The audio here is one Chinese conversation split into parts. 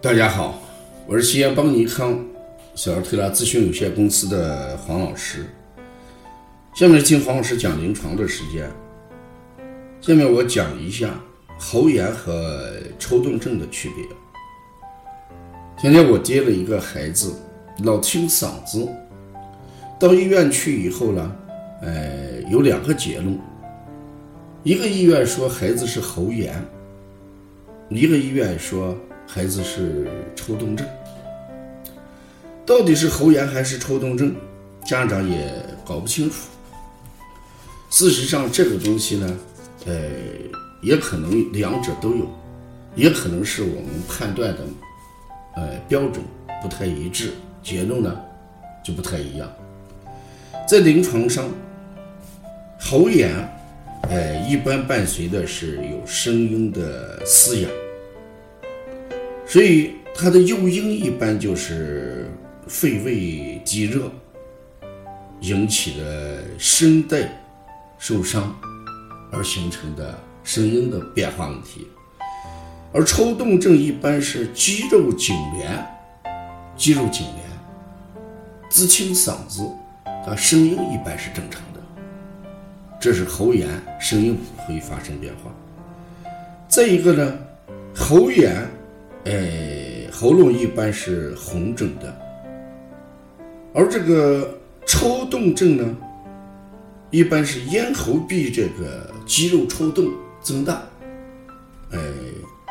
大家好，我是西安邦尼康小儿推拿咨询有限公司的黄老师。下面听黄老师讲临床的时间。下面我讲一下喉炎和抽动症的区别。今天我接了一个孩子，老清嗓子，到医院去以后呢，呃，有两个结论，一个医院说孩子是喉炎，一个医院说。孩子是抽动症，到底是喉炎还是抽动症，家长也搞不清楚。事实上，这个东西呢，呃，也可能两者都有，也可能是我们判断的，呃，标准不太一致，结论呢就不太一样。在临床上，喉炎，呃，一般伴随的是有声音的嘶哑。所以它的诱因一般就是肺胃积热引起的声带受伤而形成的声音的变化问题，而抽动症一般是肌肉痉挛，肌肉痉挛，自清嗓子，它声音一般是正常的，这是喉炎，声音会发生变化。再一个呢，喉炎。哎，喉咙一般是红肿的，而这个抽动症呢，一般是咽喉壁这个肌肉抽动增大，哎，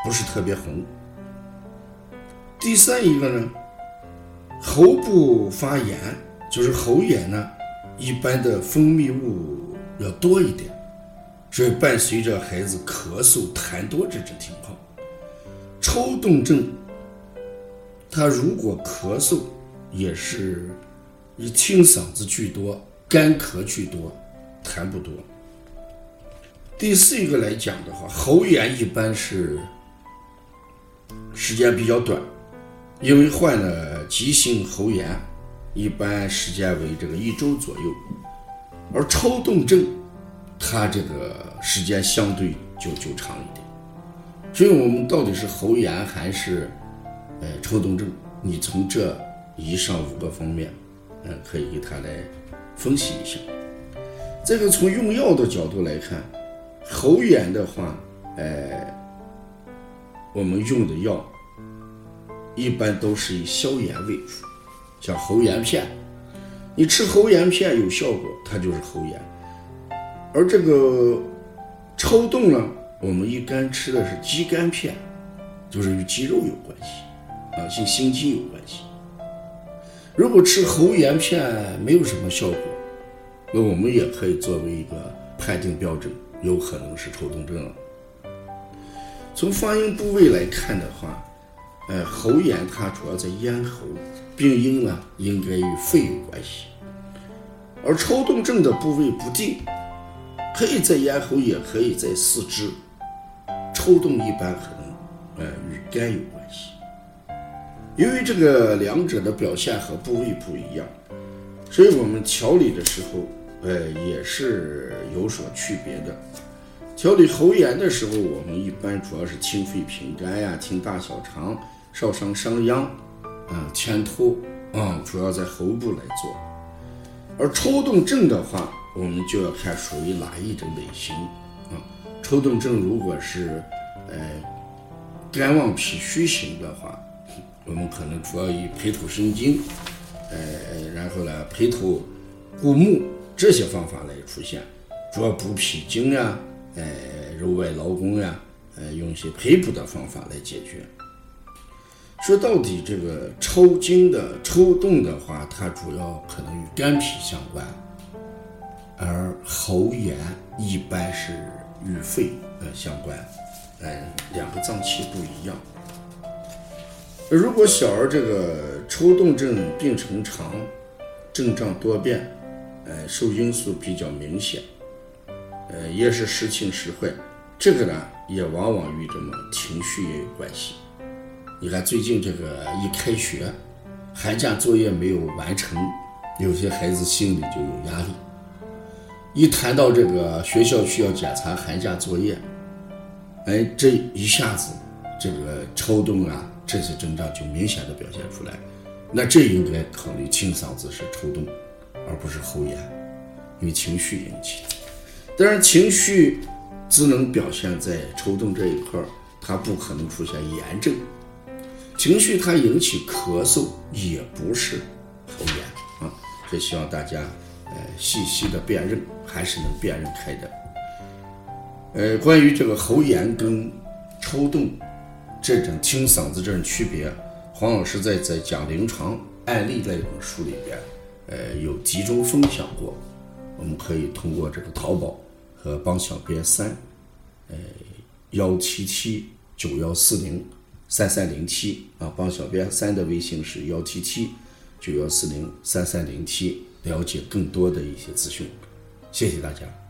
不是特别红。第三一个呢，喉部发炎，就是喉炎呢，一般的分泌物要多一点，所以伴随着孩子咳嗽、痰多这种情况。抽动症，他如果咳嗽，也是以清嗓子居多，干咳居多，痰不多。第四一个来讲的话，喉炎一般是时间比较短，因为患了急性喉炎，一般时间为这个一周左右，而抽动症，它这个时间相对就就长一点。所以，我们到底是喉炎还是，呃，抽动症？你从这以上五个方面，嗯，可以给他来分析一下。这个从用药的角度来看，喉炎的话，呃，我们用的药一般都是以消炎为主，像喉炎片，你吃喉炎片有效果，它就是喉炎。而这个抽动呢？我们一般吃的是鸡肝片，就是与肌肉有关系，啊，跟心肌有关系。如果吃喉炎片没有什么效果，那我们也可以作为一个判定标准，有可能是抽动症。从发音部位来看的话，呃，喉炎它主要在咽喉，病因呢应该与肺有关系，而抽动症的部位不定，可以在咽喉，也可以在四肢。抽动一般可能，呃，与肝有关系。由于这个两者的表现和部位不一样，所以我们调理的时候，呃，也是有所区别的。调理喉炎的时候，我们一般主要是清肺平肝呀，清大小肠，少伤商鞅，啊，前托，啊，主要在喉部来做。而抽动症的话，我们就要看属于哪一种类型，啊，抽动症如果是。呃，肝旺脾虚型的话，我们可能主要以培土生金，呃，然后呢，培土固木这些方法来出现，主要补脾经呀，呃，揉外劳宫呀，呃，用一些培补的方法来解决。说到底，这个抽筋的抽动的话，它主要可能与肝脾相关，而喉炎一般是与肺呃相关。哎，两个脏器不一样。如果小儿这个抽动症病程长，症状多变，呃，受因素比较明显，呃，也是时轻时坏，这个呢，也往往与这么情绪也有关系。你看最近这个一开学，寒假作业没有完成，有些孩子心里就有压力。一谈到这个学校需要检查寒假作业。哎，这一下子，这个抽动啊，这些症状就明显的表现出来。那这应该考虑清嗓子是抽动，而不是喉炎，因为情绪引起的。当然，情绪只能表现在抽动这一块儿，它不可能出现炎症。情绪它引起咳嗽也不是喉炎啊，这希望大家呃细细的辨认，还是能辨认开的。呃，关于这个喉炎跟抽动这种清嗓子这种区别。黄老师在在讲临床案例那本书里边，呃，有集中分享过。我们可以通过这个淘宝和帮小编三，呃，幺七七九幺四零三三零七啊，帮小编三的微信是幺七七九幺四零三三零七，了解更多的一些资讯。谢谢大家。